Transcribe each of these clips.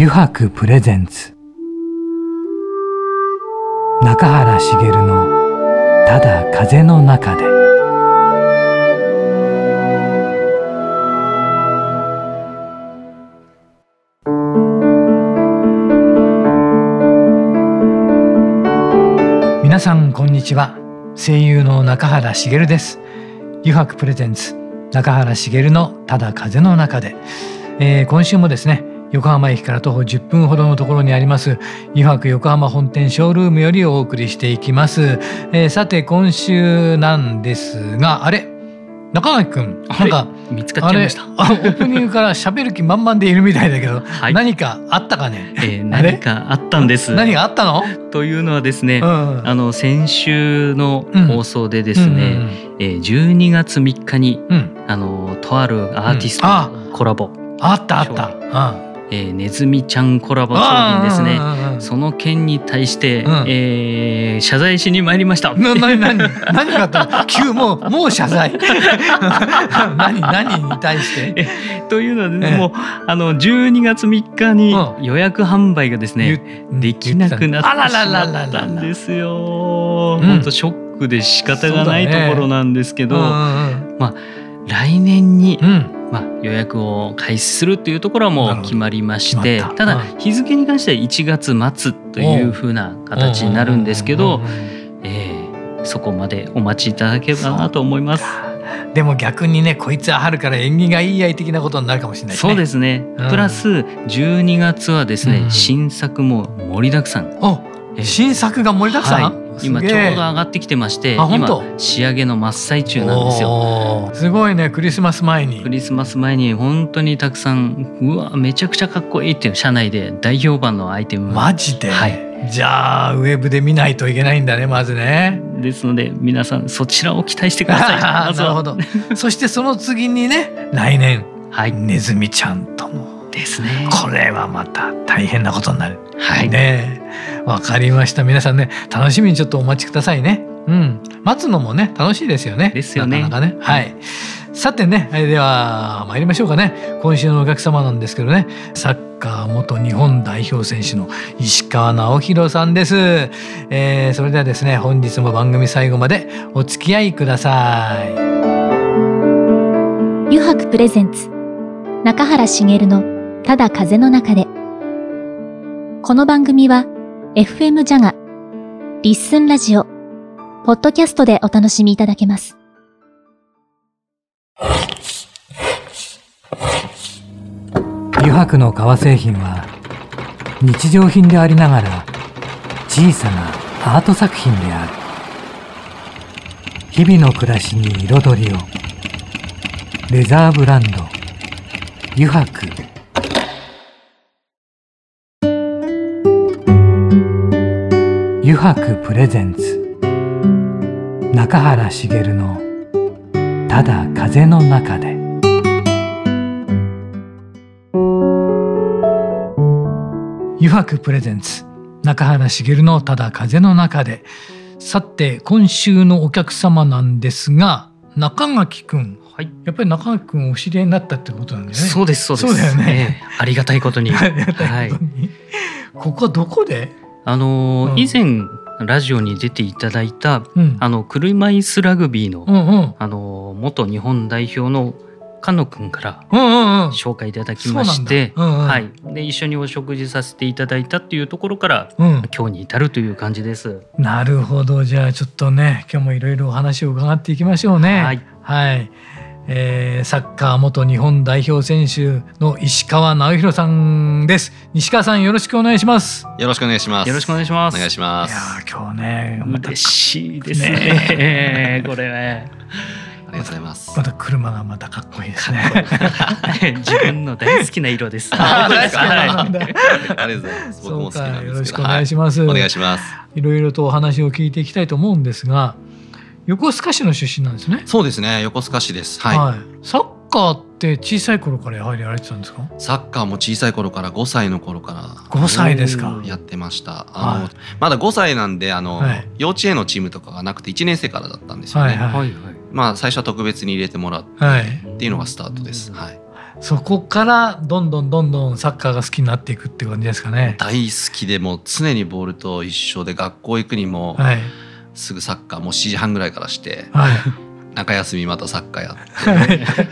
油白プレゼンツ。中原茂の「ただ風の中で」皆さんこんにちは。声優の中原茂です。油白プレゼンツ中原茂の「ただ風の中で」えー、今週もですね横浜駅から徒歩10分ほどのところにあります油白横浜本店ショールームよりお送りしていきます、えー、さて今週なんですがあれ？中垣君なんか見つかっちゃいました。オープニングから喋る気満々でいるみたいだけど、はい、何かあったかね、えー、何かあったんです。何があったの？というのはですね、うん、あの先週の放送でですね、うんうんうん、えー、12月3日に、うん、あのとあるアーティストのコラボ、あったあった、うんえー、ネズミちゃんコラボ商品ですね。その件に対して、うん、えー、謝罪しに参りました。な何何何があった急もうもう謝罪。何何に対して？というのは、ね、もうあの12月3日に予約販売がですね、できなくなってしまったんですよ。本当ショックで仕方がないところなんですけど、ね、まあ来年に、うん。まあ、予約を開始するっていうところはもう決まりましてた。だ日付に関しては1月末というふうな形になるんですけど、えー、そこまでお待ちいただければなと思います。でも逆にねこいつは春から縁起がいいやい的なことになるかもしれない、ね、そうですね、うん、プラス12月はですね、うん、新作も盛りだくさん新作が盛りだくさん、はい。今ちょうど上がってきてまして今仕上げの真っ最中なんですよ。すごいねクリスマス前に。クリスマス前に本当にたくさんうわめちゃくちゃかっこいいっていう社内で大評判のアイテム。マジで、はい、じゃあウェブで見ないといけないんだねまずね。ですので皆さんそちらを期待してください。なるほど。そしてその次にね来年、はい、ネズミちゃんとのですね。これはまた大変なことになる。はい。ねわかりました。皆さんね楽しみにちょっとお待ちくださいね。うん。待つのもね楽しいですよね。ですよね。なかなかね。はい。さてねでは参りましょうかね。今週のお客様なんですけどね。サッカー元日本代表選手の石川直弘さんです、えー、それではですね本日も番組最後までお付き合いください。油白プレゼンツ中原茂のただ風の中で。この番組は FM ジャガ、リッスンラジオ、ポッドキャストでお楽しみいただけます。油白の革製品は日常品でありながら小さなアート作品である。日々の暮らしに彩りを。レザーブランド油白油白プレゼンツ中原茂の「ただ風の中で」油白プレゼンツ中原茂の「ただ風の中で」さて今週のお客様なんですが中垣くんはい、やっぱり中垣君お知り合いになったってことなんだよね。そうですそうです。そうだよね。えー、ありがたいことに。ありがたいことに。はい、ここはどこで？あの、うん、以前ラジオに出ていただいた、うん、あの車椅子ラグビーの、うんうん、あの元日本代表の菅野君から紹介いただきまして、うんうんはい、で一緒にお食事させていただいたっていうところから、うん、今日に至るという感じです。なるほど。じゃあちょっとね今日もいろいろお話を伺っていきましょうね。はい、はいえー、サッカー元日本代表選手の石川直弘さんです。西川さんよろしくお願いします。よろしくお願いします。よろしくお願いします。お願いします。いや今日ね嬉しいですね。ね。これね。ありがとうございます。また車がまたかっこいいですね。自分の大好きな色です。ありがとうございます。僕も好きなんですよろしくお願いします、はい、お願いします。いろいろとお話を聞いていきたいと思うんですが、横須賀市の出身なんですね。そうですね。横須賀市です。はい。はい、サッカーって小さい頃からやはりやられてたんですか？サッカーも小さい頃から5歳の頃から5歳ですか。やってました。あの、はい、まだ5歳なんであの、はい、幼稚園のチームとかがなくて1年生からだったんですよね。はいはい、まあ最初は特別に入れてもらって、っていうのがスタートです。はい。そこからどんどんどんどんサッカーが好きになっていくって感じですかね。大好きでも常にボールと一緒で学校行くにも、はい、すぐサッカーもう7時半ぐらいからして、はい、中休みまたサッカーやっ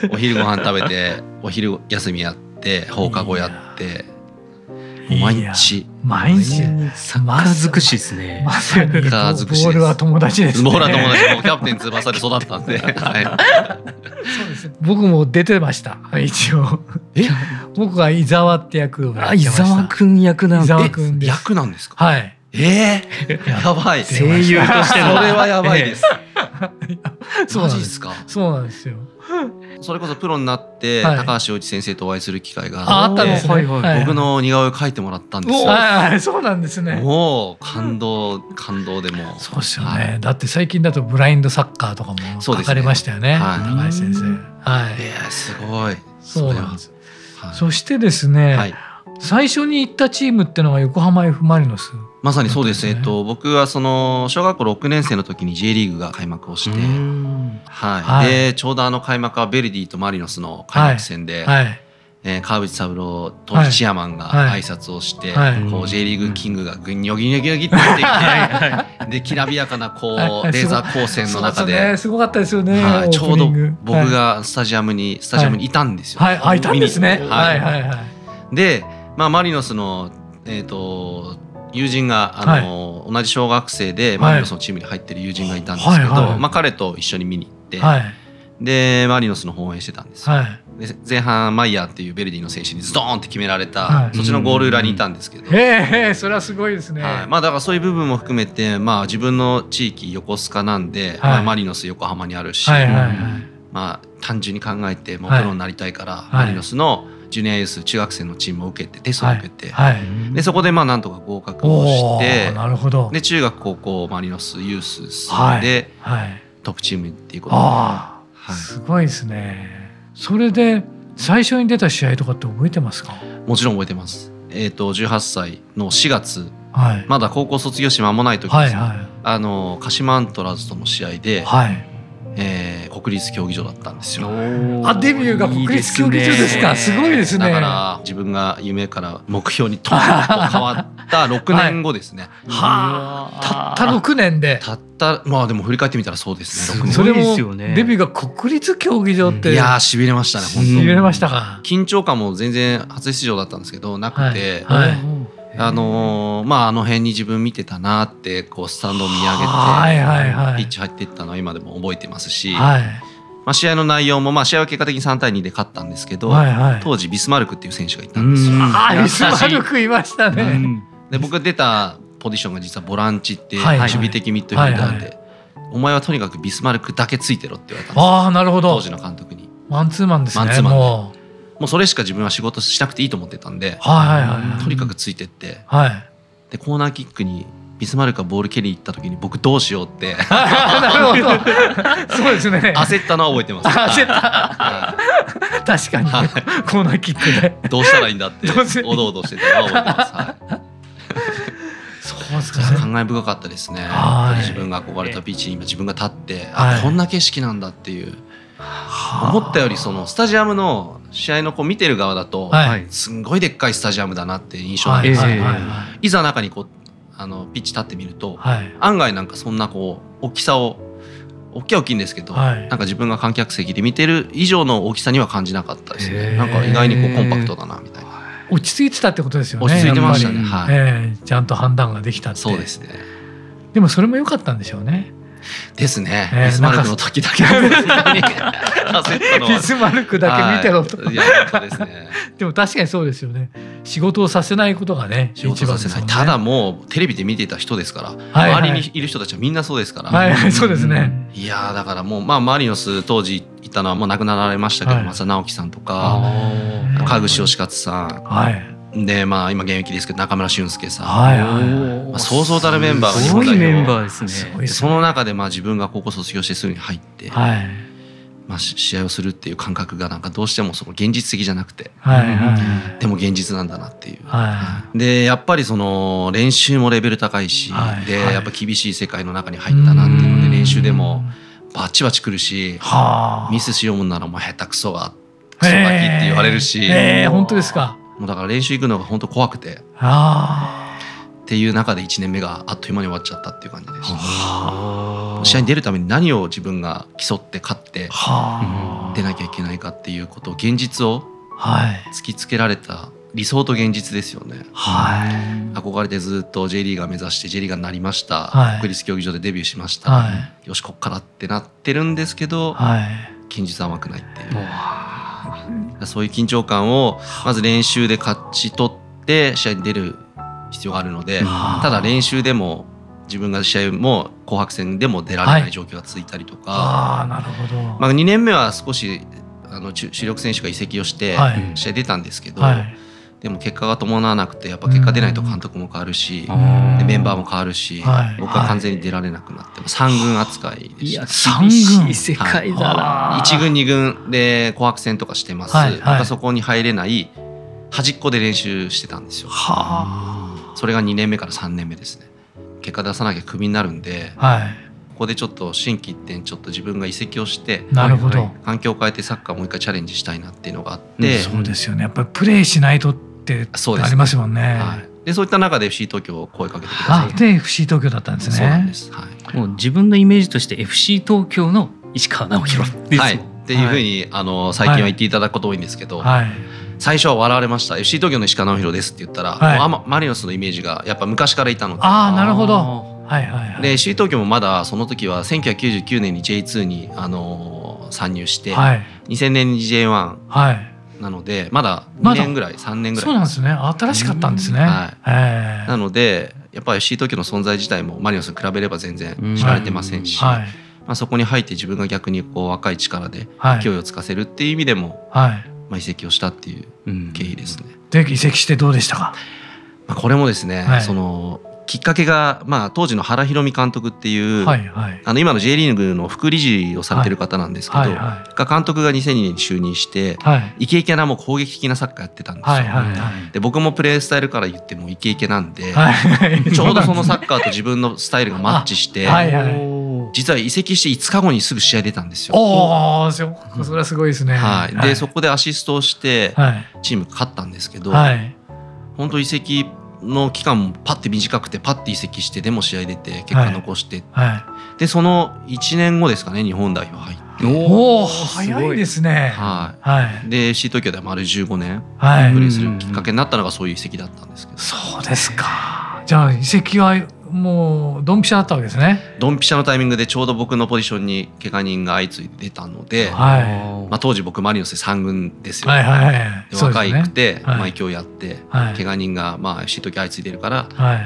てお昼ご飯食べてお昼休みやって放課後やって。毎日毎日サッカー尽くしですね。まさにボールは友達です、ね、ボールは友達もキャプテン翼で育ったんで。はい、そうです。僕も出てました。一応。え、僕が伊沢って役をあ、伊沢くん役なん伊沢くん役なんですか？はい。ええー、やばい。声優としての。それはやばいです。そうなんですか。そうなんですよ。それこそプロになって、高橋洋一先生とお会いする機会があったんですね、僕の似顔絵を描いてもらったんですよ。はい、そうなんですね。もう感動感動でも。そうですよね。だって最近だとブラインドサッカーとかも書かれましたよね。高橋先生。はい。いやすごい。そうなんです。そしてですね、最初に行ったチームっていうのが横浜 F・ マリノス。まさにそうです、ね、えっと、僕はその小学校6年生の時に J リーグが開幕をして、はい、はい、でちょうどあの開幕はベルディとマリノスの開幕戦で、はい。はい。えー、川淵三郎当時チアマンが挨拶をして、はい、こう J リーグキングがぐにょぎにょぎにょぎって出てきて できらびやかなこうレーザー光線の中で、ね、すごかったですよね、はい、ちょうど僕がスタジアムに、スタジアムにいたんですよ、はい。はい、いたんですね。はいはいはい。で、まあ、マリノスのえっ、ー、と友人があの、はい、同じ小学生でマリノスのチームに入ってる友人がいたんですけど、はいはい、まあ、彼と一緒に見に行って、はい、でマリノスの方応援してたんですよ。で前半マイヤーっていうベルディの選手にズドーンって決められた、そっちのゴール裏にいたんですけど、へえそれはすごいですね、まあ、だからそういう部分も含めて、まあ、自分の地域横須賀なんで、まあ、マリノス横浜にあるし、まあ、単純に考えてもうプロになりたいから、マリノスのジュニアユース中学生のチームを受けてテストを受けて、はい。はい、でそこでまあなんとか合格をしてなるほど。で中学高校マリノスユースで、はい、トップチームっていうことで、はい、すごいですね。それで最初に出た試合とかって覚えてますか？もちろん覚えてます。えっ、ー、と18歳の4月、はい、まだ高校卒業し間もない時です、はいはい、あの鹿島アントラーズとの試合で、はいえー、国立競技場だったんですよ。あデビューが国立競技場ですかすごいですね。だから自分が夢から目標にと 変わった6年後ですね。はあ、たった6年で。たったまあでも振り返ってみたらそうですね。6年それもデビューが国立競技場って、いやしびれましたね本当。しびれましたか。緊張感も全然初出場だったんですけどなくて。はい、はいあのー、まああの辺に自分見てたなってこうスタンドを見上げて、はいはいはい、ピッチ入っていったのは今でも覚えてますし、はい、まあ、試合の内容も、まあ、試合は結果的に3対2で勝ったんですけど、はいはい、当時ビスマルクっていう選手がいたんですよ。あビスマルクいましたね。で僕が出たポジションが実はボランチって守備的ミッドフィルダーで、はいはい、お前はとにかくビスマルクだけついてろって言われたんですあなるほど。当時の監督に。マンツーマンですね。マンツーマンでもうそれしか自分は仕事しなくていいと思ってたんで、はいはいはい、とにかくついてって、はい、でコーナーキックにビスマルクがボール蹴り行った時に僕どうしようって。なるほど。そうですね。焦ったのは覚えてます。焦った、確かに、はい、コーナーキックで。どうしたらいいんだっておどおどしてたのは覚えてます、はい。そうですか、ね、感慨深かったですね。自分が憧れたビーチに今自分が立って、あこんな景色なんだっていう。思ったよりそのスタジアムの試合のこう見てる側だと、すんごいでっかいスタジアムだなって印象なんですけど、い。ざ中にこうあのピッチ立ってみると、案外なんかそんなこう大きさを大きい大きいんですけど、なんか自分が観客席で見てる以上の大きさには感じなかったですね。なんか意外にこうコンパクトだなみたいな。落ち着いてたってことですよね。落ち着いてましたね。はい、えー、ちゃんと判断ができたそうですね。でもそれも良かったんでしょうね。ですね。ビスマルクの時だけビスマルクだけ見てろと。いやですね。でも確かにそうですよね。仕事をさせないことがね、仕事させない。ただもうテレビで見ていた人ですから、周りにいる人たちはみんなそうですから。はい、そうですね。いやだからもうまあマリノス当時いたのはもう亡くなられましたけど、松田直樹さんとか、川口義勝さん。はい。でまあ今現役ですけど中村俊輔さん、はいはいまあ、そうそうたるメンバーが日本代表。メンバーですね。その中でまあ自分が高校卒業してすぐに入って、はい。まあ、試合をするっていう感覚がなんかどうしてもその現実的じゃなくて、はいはい、でも現実なんだなっていう、はい、でやっぱりその練習もレベル高いし、はい、でやっぱ厳しい世界の中に入ったなっていうので練習でもバチバチくるしミスしようもんならもう下手くそがクソガキって言われるし、えー、本当ですかもうだから練習行くのが本当怖くて。っていう中で1年目があっという間に終わっちゃったっていう感じでした。試合に出るために何を自分が競って勝って出なきゃいけないかっていうことを現実を突きつけられた理想と現実ですよね、はい、憧れてずっと J リーガー目指して J リーガーになりました、はい、国立競技場でデビューしました、はい、よしこっからってなってるんですけど、はい、現実は甘くないっていう、そういう緊張感をまず練習で勝ち取って試合に出る必要があるのでただ練習でも自分が試合も紅白戦でも出られない状況が続いたりとか、はい、あなるほど、まあ、2年目は少しあの主力選手が移籍をして試合出たんですけど、はいでも結果が伴わなくてやっぱ結果出ないと監督も変わるし、でメンバーも変わるし、僕は完全に出られなくなって、三軍扱いでした三軍。世界だな、一軍二軍で紅白戦とかしてます、はい僕はそこに入れない端っこで練習してたんですよ、それが2年目から3年目ですね。結果出さなきゃクビになるんで、はい、ここでちょっと心機一転ちょっと自分が移籍をしてなるほど。環境を変えてサッカーもう一回チャレンジしたいなっていうのがあって、そうですよね。やっぱりプレーしないとってありますもんね。はい、でそういった中で FC 東京を声かけてください。で FC 東京だったんですね。そうなんです。はい。もう自分のイメージとして FC 東京の石川直弘はい。っていうふうに、あの最近は言っていただくこと多いんですけど、はい、最初は笑われました FC 東京の石川直弘ですって言ったら、はい、もうあマリノスのイメージがやっぱ昔からいたのでああなるほどはいはいはい、で FC 東京もまだその時は1999年に J2 に、あの参入して、はい、2000年に J1、はい、なのでまだ2年ぐらい、ま、3年ぐらい。そうなんですね。新しかったんですね、はい、なのでやっぱり FC 東京の存在自体もマリノスに比べれば全然知られてませんし、はい、まあ、そこに入って自分が逆にこう若い力で勢いをつかせるっていう意味でも、はい、まあ、移籍をしたっていう経緯ですね。で移籍してどうでしたか、まあ、これもですね、そのきっかけが、まあ、当時の原博美監督っていう、はいはい、あの今の J リーグの副理事をされてる方なんですけど、はいはい。はい、が監督が2002年に就任して、はい、イケイケなもう攻撃的なサッカーやってたんですよ、はいはいはい、で僕もプレースタイルから言ってもイケイケなんで、はいはい、ちょうどそのサッカーと自分のスタイルがマッチして、はいはい、実は移籍して5日後にすぐ試合出たんですよ。おそれはすごいですね、はい、でそこでアシストをしてチーム勝ったんですけど、はい、本当移籍の期間もパッて短くてパッて移籍してでも試合出て結果残して、はい。はい、でその1年後ですかね日本代表入って。おお早いですね。はい、はい、で FC 東京では丸15年。プレーするきっかけになったのがそういう移籍だったんですけど。そうですか。じゃあ移籍はもうドンピシャだったわけですね。ドンピシャのタイミングでちょうど僕のポジションに怪我人が相次いで出たので、はい。まあ、当時僕マリノス3軍ですよ、はいはいはい、若いくて、ねはい、毎日やって、はい、怪我人がまあ FC 時相次いでるから、は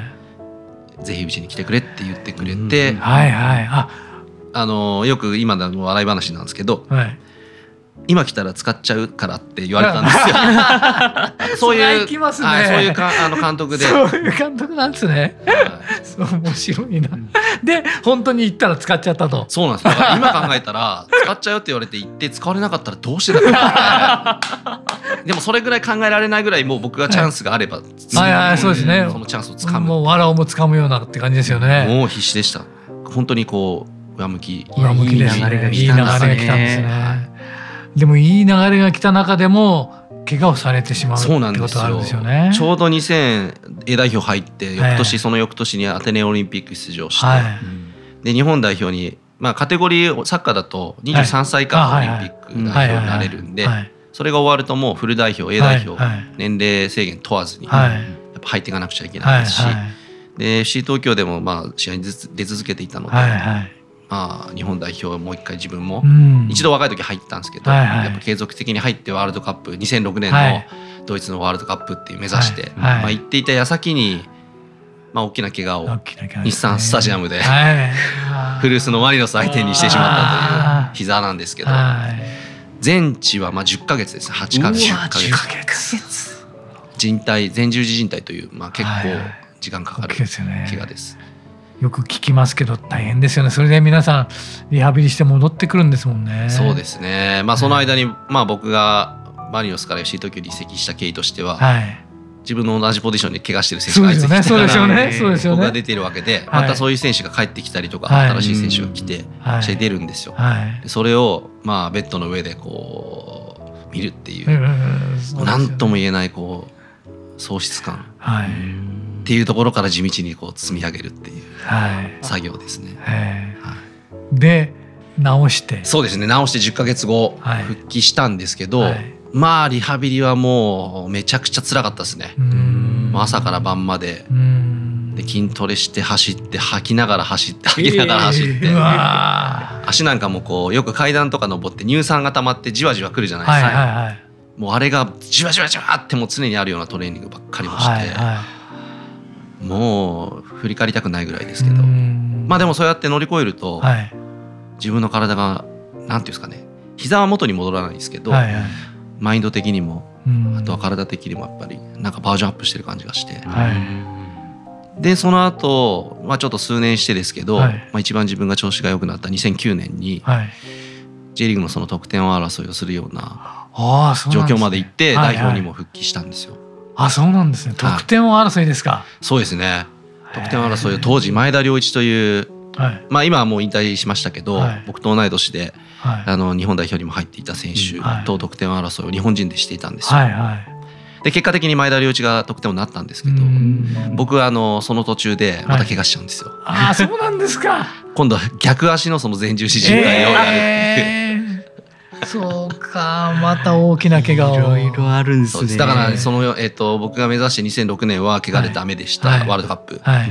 い、ぜひうちに来てくれって言ってくれて、うん、はいはい。あ。あのよく今の笑い話なんですけど、はい、今来たら使っちゃうからって言われたんですよ。そういう、ね、はい、そういうかあの監督で。そういう監督なんですね。はい、面白いな。で本当に行ったら使っちゃったと。そうなんです。だから今考えたら使っちゃうって言われて行って使われなかったらどうしてだか、でもそれぐらい考えられないぐらいもう僕がチャンスがあれば、はい、はいはいそうですね。そのチャンスをつかむ。もう藁をも掴むようなって感じですよね。もう必死でした。本当にこう上向き。上向きですね。いい流れが来たんですね。でもいい流れが来た中でも怪我をされてしまうそうなんですよ。ですよね。ちょうど2000 A 代表入って翌年、その翌年にアテネオリンピック出場して、はい、で日本代表にまあカテゴリーサッカーだと23歳以下のオリンピック代表になれるんで、それが終わるともうフル代表 A 代表、年齢制限問わずにやっぱ入っていかなくちゃいけないですし、で FC 東京でもまあ試合に出続けていたので。まあ、日本代表もう一回自分も、一度若い時入ったんですけど、やっぱ継続的に入ってワールドカップ2006年のドイツのワールドカップっていう目指して、まあ、行っていた矢先に、まあ、大きな怪我を日産スタジアムで、古巣のマリノス相手にしてしまったという膝なんですけど、全治はまあ10か月です。8か月10か月。人体前十字靭帯という、まあ、結構時間かかる怪我です。よく聞きますけど大変ですよね。それで皆さんリハビリして戻ってくるんですもんね。そうですね。まあその間に、まあ僕がマリノスから FC 東京に移籍した経緯としては、はい、自分の同じポジションで怪我してる選手が相次いてそうですよね。そうですよね。僕が出ているわけで、またそういう選手が帰ってきたりとか、はい、新しい選手が来て、試合出るんですよ、はい、それをまあベッドの上でこう見るっていう何、とも言えないこう喪失感、はい、っていうところから地道にこう積み上げるっていう作業ですね。はい、で直して。そうですね直して10か月後、復帰したんですけど、はい、まあリハビリはもうめちゃくちゃ辛かったですね。朝から晩まで。で筋トレして走って吐きながら走って 吐きながら走って、えー、足なんかもこうよく階段とか登って乳酸が溜まってじわじわくるじゃないですか、はいはいはい、もうあれがじわじわじわってもう常にあるようなトレーニングばっかりもして、はいはい、もう振り返りたくないぐらいですけど。まあでもそうやって乗り越えると、はい、自分の体がなんていうんですかね。膝は元に戻らないですけど、はいはい、マインド的にもあとは体的にもやっぱりなんかバージョンアップしてる感じがして。はい。でその後、まあちょっと数年してですけど、はい、まあ、一番自分が調子が良くなった2009年に、はい、J リーグのその得点王争いをするような状況まで行って代表にも復帰したんですよ。はいはい、あそうなんですね。得点王争いですか。そうですね。得点王争いを当時前田良一という、はい、まあ今はもう引退しましたけど、僕と同い年で、あの日本代表にも入っていた選手と得点王争いを日本人でしていたんですよ。はいはい。で結果的に前田良一が得点王になったんですけど僕はあのその途中でまた怪我しちゃうんですよ。はい、あそうなんですか。今度は逆足のその前十字靭帯をやるっていう。えーそうかまた大きな怪我を。いろいろあるんです。ねだからその、えーと、僕が目指して2006年は怪我でダメでした、はい、ワールドカップ、はい、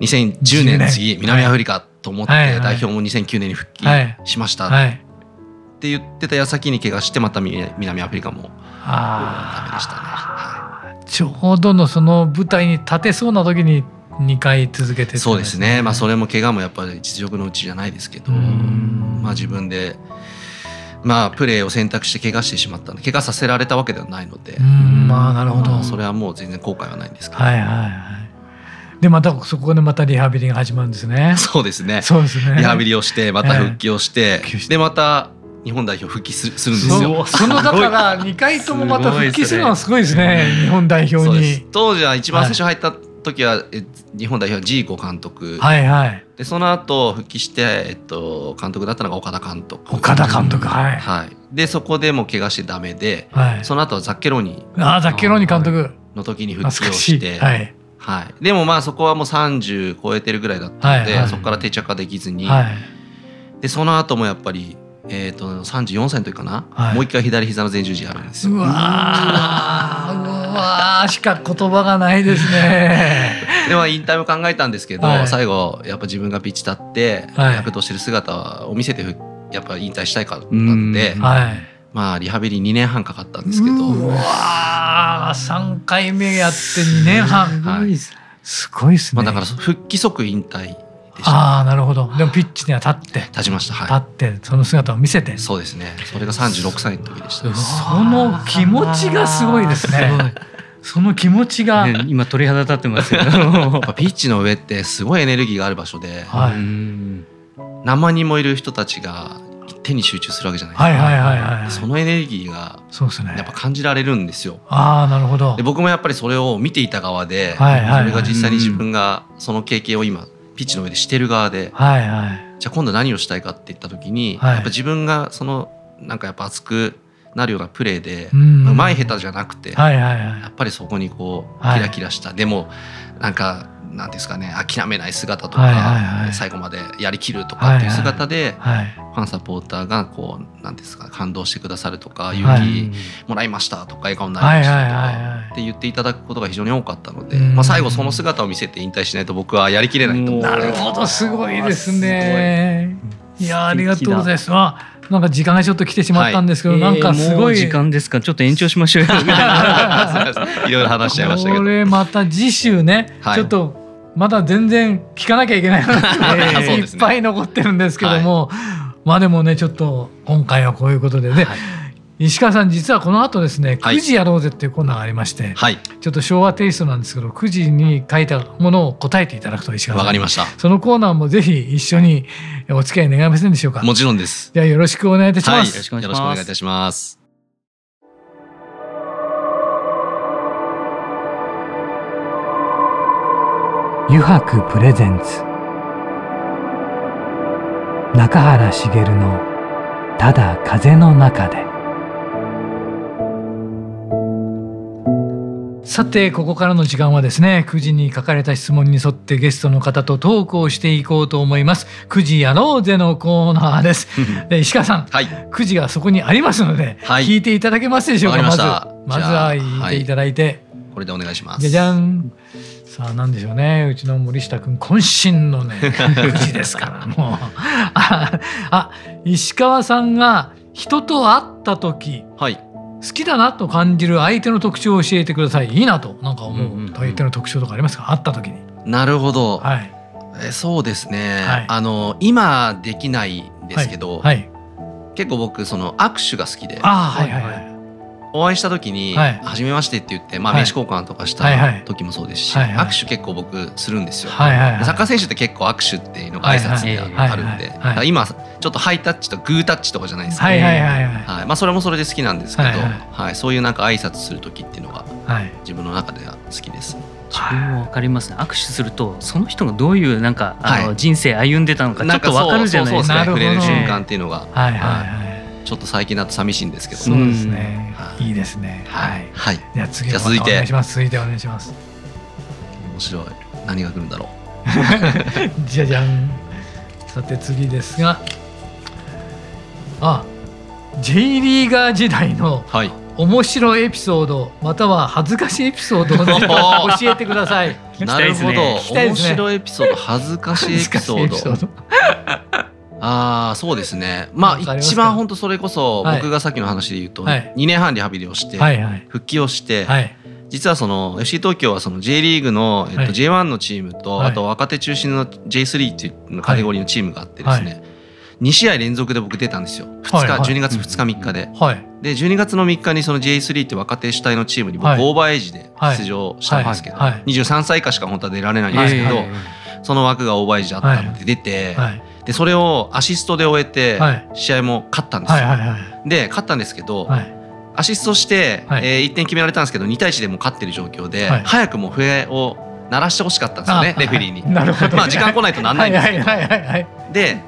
2010年次南アフリカと思って、代表も2009年に復帰しました、って言ってた矢先に怪我してまた南アフリカもダメでしたね、はい、ちょうどのその舞台に立てそうな時に2回続けて、ね、そうですね。まあそれも怪我もやっぱり実力のうちじゃないですけどまあ自分でまあプレーを選択して怪我してしまったので怪我させられたわけではないので。まあなるほど、まあ、それはもう全然後悔はないんですけど、はいはいはい。でまたそこでまたリハビリが始まるんですね。そうですね。そうですね。リハビリをしてまた復帰をして、えー、でまた日本代表復帰するんですよ。そのだから2回ともまた復帰するのはすごいですね、日本代表に。当時は一番最初入った時は、日本代表はジーコ監督、はいはい、でその後復帰して、えっと、監督だったのが岡田監督。岡田監督はい、はい、でそこでも怪我してダメで、はい、その後はザッケロニ。あザッケロニ監督。の時に復帰をして。はい。はい、でもまあそこはもう30超えてるぐらいだったので、はいはい、そこから定着化できずに、はい、でその後もやっぱりえーと、と34歳の時かな、はい、もう一回左膝の前十字あるんですよ。うわうわしか言葉がないですね。でも引退も考えたんですけど、はい、最後やっぱ自分がピッチ立って躍動してる姿を見せてやっぱ引退したいかったん。で、はい、まあリハビリ2年半かかったんですけど。うわ3回目やって2年半、はい、すごいですね、まあ、だから復帰即引退ああなるほど。でもピッチには立って。立ちました、はい、立ってその姿を見せて。そうですね。それが36歳の時でした。その気持ちがすごいですね。その気持ちが、ね、今鳥肌立ってますけど ピッチの上ってすごいエネルギーがある場所で、はい、何万人もいる人たちが手に集中するわけじゃないですか、はいはいはいはい、そのエネルギーがやっぱ感じられるんですよ。あなるほど。で僕もやっぱりそれを見ていた側で、はいはいはい、それが実際に自分がその経験を今ピッチの上でしてる側で、はいはい、じゃあ今度何をしたいかって言った時に、はい、やっぱ自分がそのなんかやっぱ熱くなるようなプレーで、うん、まい下手じゃなくて、はいはいはい、やっぱりそこにこうキラキラした、はい、でもなんかなんですかね諦めない姿とか、はいはいはい、最後までやりきるとかっていう姿で、はい。はい、ファンサポーターがこうなんですか感動してくださるとか、勇気もらいましたとか笑顔になりましたとかって言っていただくことが非常に多かったので、まあ、最後その姿を見せて引退しないと僕はやりきれないと思う。なるほどすごいですね。い。やありがとうございます。まあなんか時間がちょっと来てしまったんですけど、はい、なんかすごい、えー、時間ですか？ちょっと延長しましょう いろいろ話しちゃいましたけどこれまた次週ね、はい、ちょっとまだ全然聞かなきゃいけない話が いっぱい残ってるんですけども、はい、まあでもねちょっと今回はこういうことで。ね、はい、石川さん実はこの後ですね9時やろうぜっていうコーナーがありまして、はい、ちょっと昭和テイストなんですけど9時に書いたものを答えていただくと石川さんわかりました。そのコーナーもぜひ一緒にお付き合い願えませんでしょうか？もちろんです。ではよろしくお願いいたします、よろしくお願いいたします油白プレゼンツ。中原茂の「ただ風の中で」さてここからの時間はですね9時に書かれた質問に沿ってゲストの方とトークをしていこうと思います。9時やろうぜのコーナーです。石川さん、はい、9時がそこにありますので、はい、聞いていただけますでしょうか？まずまずは聞い。ていただいて、はい、これでお願いします。じゃじゃん。さあ何でしょうね。うちの森下君渾身のね 9時ですからもう。ああ石川さんが人と会った時、はい。好きだなと感じる相手の特徴を教えてください。いいなとなんか思う相手の特徴とかありますか？会った時に。なるほど、はい、えそうですね、はい、あの今できないんですけど、はい、結構僕その握手が好きで。あはいはいはいお会いした時に「はじめまして」って言って、まあ、名刺交換とかした時もそうですし、握手結構僕するんですよ、サッカー選手って結構握手っていうのが挨拶であるんで今ちょっとハイタッチとグータッチとかじゃないですか、はいまあ、それもそれで好きなんですけど、はいそういうなんか挨拶する時っていうのが自分の中では好きです。自分も分かりますね。握手するとその人がどういうなんかあの人生歩んでたのかちょっと分かるじゃないですか。触れる瞬間っていうのが、はいはい。はいちょっと最近だと寂しいんですけど、そうですね、い。いですね。はい、はい、じゃあ次は続いて。お願いします。続いてお願いします。面白い。何が来るんだろう。じゃじゃん。さて次ですが。あ J リーガー時代の面白いエピソードまたは恥ずかしいエピソードを 教えてください。なるほど、ね、面白いエピソード。恥ずかしいエピソード。ああそうですね。まあ一番本当それこそ僕がさっきの話で言うと、2年半リハビリをして復帰をして、実はその FC 東京はその J リーグの、えっと、J1 のチームと、あと若手中心の J3 っていうカテゴリーのチームがあってですね、2試合連続で僕出たんですよ。2日、12月2日3日で、で12月の3日にその J3 って若手主体のチームに僕、オーバーエイジで出場したんですけど、はい。23歳以下しか本当は出られないんですけど、その枠がオーバーエイジだったので出て、でそれをアシストで終えて試合も勝ったんですよ。で勝ったんですけど、アシストして、はえ1点決められたんですけど2対1でも勝ってる状況で、早くも笛を鳴らしてほしかったんですよねレフェリーに。まあ時間来ないとなんないんですけど。で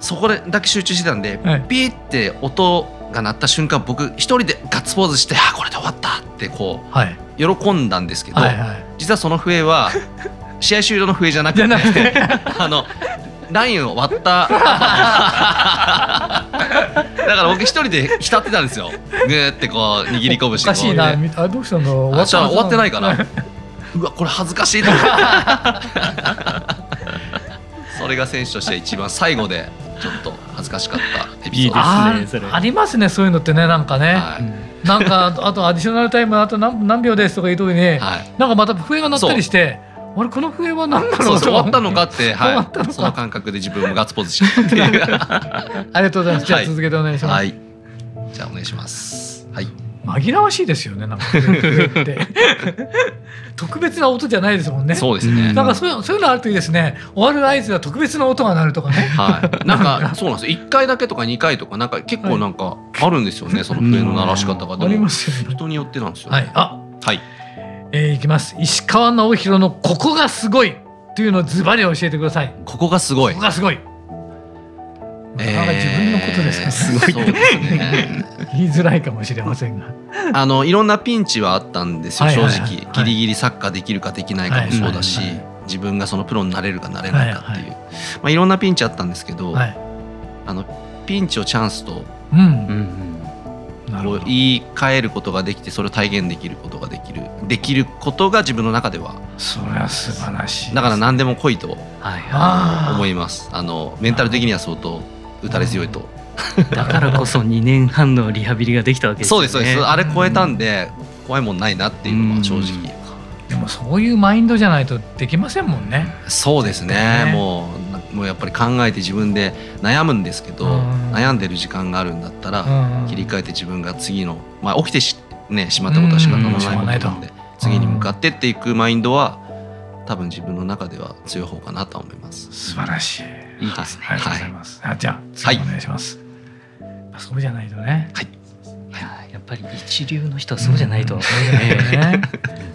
そこでだけ集中してたんで、ピーって音が鳴った瞬間僕一人でガッツポーズして「あこれで終わった」ってこう、喜んだんですけど、実はその笛は 試合終了の笛じゃなくて。あのラインを割った。だから僕一人で浸ってたんですよ。ぐーってこう握り拳おかしいな。あどうしたの終わ終わってないかな。うわこれ恥ずかしいとそれが選手として一番最後でちょっと恥ずかしかった。エピソード。ですねありますねそういうのってねなんかね、はい、なんかあとアディショナルタイムあと何何秒ですとか言うときに、はい、なんかまた笛が鳴ったりしてあれこの笛は何だろう終わったのかって、はい、その感覚で自分もガッツポーズしちゃって ありがとうございます。じゃあ続けてお願いします、はい、じゃあお願いします。はい。紛らわしいですよねなんか。特別な音じゃないですもんね。そうですね。なんかそういうそういうのあるといいですね。終わる合図は特別な音が鳴るとかね。はい。なんかそうなんです1回だけとか2回とかなんか結構なんかあるんですよね、はい、その笛の鳴らし方が、ありますよね。人によってなんですよ、ね、はい。あ。はいえー、いきます。石川直弘のここがすごいというのをズバリ教えてください。ここがすごい。ここがすごい。なんか自分のことですか、ね、すごい、ね、言いづらいかもしれませんが。あのいろんなピンチはあったんですよ、正直、ギリギリサッカーできるかできないかもそうだし、自分がそのプロになれるかなれないかっていう、はいまあ、いろんなピンチあったんですけど、はい、あのピンチをチャンスと、うん、うんこう言い換えることができてそれを体現できることができる。できることが自分の中ではそれは素晴らしい、ね、だから何でも来いと、はい思います。あのメンタル的には相当打たれ強いと。だからこそ2年半のリハビリができたわけですね。そうですそうです。あれ超えたんで怖いもんないなっていうのは正直。でもそういうマインドじゃないとできませんもんね。そうですね。ね。もうもうやっぱり考えて自分で悩むんですけど、悩んでる時間があるんだったら、切り替えて自分が次の、まあ、起きてし,、ね、しまったことは仕方のないことなんで、次に向かってっていくマインドは多分自分の中では強い方かなと思います。素晴らしい。いいですね。ありがとうございます。はい、じゃあ次お願いします。はい、そうじゃないとね。はい。やっぱり一流の人はそうじゃないと、ね、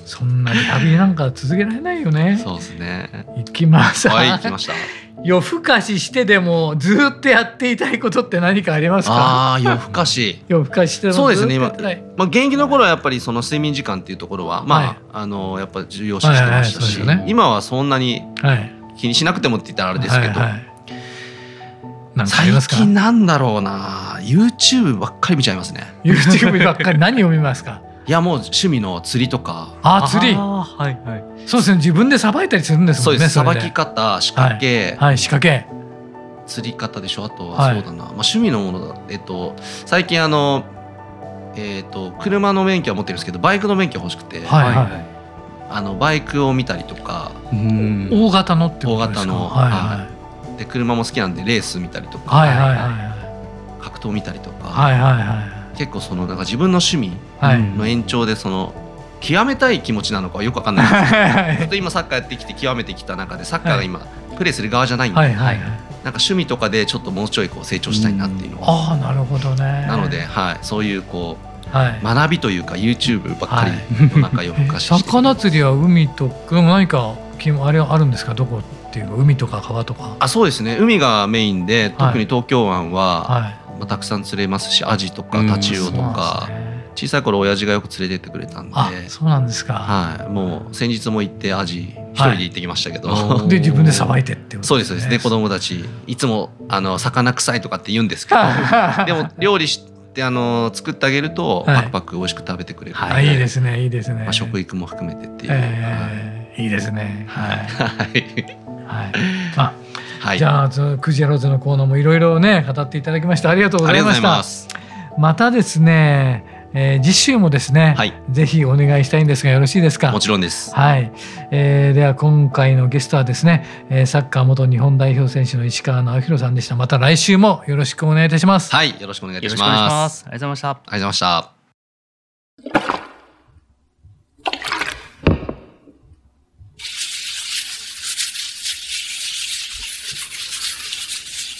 そんなリハビリなんか続けられないよね。そうですね。いきます。はい、行きました。夜更かししてでもずっとやっていたいことって何かありますか？ああ夜更かし。夜更かししてそうですね。今、まあ、現役の頃はやっぱりその睡眠時間っていうところはまあ、はい、あのやっぱ重要視してましたし、はいはいね、今はそんなに気にしなくてもって言ったらあれですけど、はいはい最近なんだろうな。YouTube ばっかり見ちゃいますね。YouTube ばっかり何を見ますか？いやもう趣味の釣りとか。あ釣り。はいはい。そうですね。自分でさばいたりするんですもんねそうです。さばき。方仕掛け、はい、はい、仕掛け。釣り方でしょあとはそうだな、はい、まあ、趣味のものだ。えっと最近あのえっ、と車の免許は持ってるんですけどバイクの免許欲しくて、はいはい、あのバイクを見たりとか。大型のってことですか？大型の、はいはい、で車も好きなんでレース見たりとか、はいはいはい、格闘見たりとか、はいはいはい、結構そのなんか自分の趣味の延長でその、極めたい気持ちなのかよくわかんないですけど 今サッカーやってきて極めてきた中でサッカーが今、プレーする側じゃないんで、はいはい。はいなんか趣味とかでちょっともうちょいこう成長したいなっていうのは、ああなるほどね。なので、はい、そういうこう、はい、学びというか YouTube ばっかりの中夜更かし 魚釣りは海と何かあれあるんですか？どこっていう海とか川とか。あそうですね。海がメインで特に東京湾は、はいまあ、たくさん釣れますしアジとかタチウオとか、うん小さい頃親父がよく連れてってくれたんで。そうなんですか。はい。もう先日も行ってアジ一人で行ってきましたけど、はい、で自分でさばいてってそうですそうです。で子供たちいつもあの魚臭いとかって言うんですけど。でも料理してあの作ってあげると、パクパク美味しく食べてくれるはい、いいですねいいですね、まあ、食育も含めてっていう、えー、はい、いいですね。はい。はい、はい。あはい、じゃあクジラローズのコーナーもいろいろね語っていただきましてありがとうございました。またですねえー、次週もですね、はい、ぜひお願いしたいんですがよろしいですか？もちろんです。はい、えー、では今回のゲストはですね、えー、サッカー元日本代表選手の石川直弘さんでした。また来週もよろしくお願いいたします。はいよろしくお願いいたします。ありがとうございました。ありがとうございました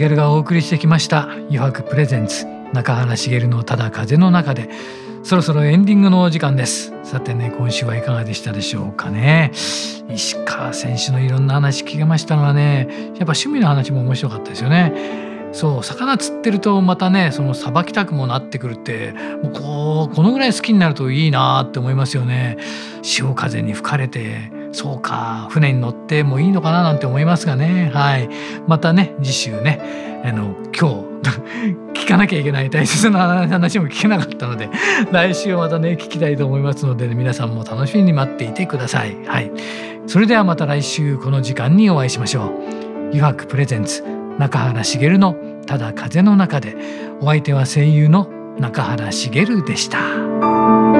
茂がお送りしてきました。余白プレゼンツ。中原茂のただ風の中で。そろそろエンディングのお時間です。さてね今週はいかがでしたでしょうかね。石川選手のいろんな話聞けましたのはねやっぱ趣味の話も面白かったですよね。そう魚釣ってるとまたねそのさばきたくもなってくるってもうこうこのぐらい好きになるといいなって思いますよね。潮風に吹かれてそうか船に乗ってもいいのかななんて思いますがね。はい。またね次週ねあの今日 聞かなきゃいけない大切な話も聞けなかったので 来週またね聞きたいと思いますので、ね、皆さんも楽しみに待っていてください。はい。それではまた来週この時間にお会いしましょう。油白プレゼンツ中原茂のただ風の中で。お相手は声優の中原茂でした。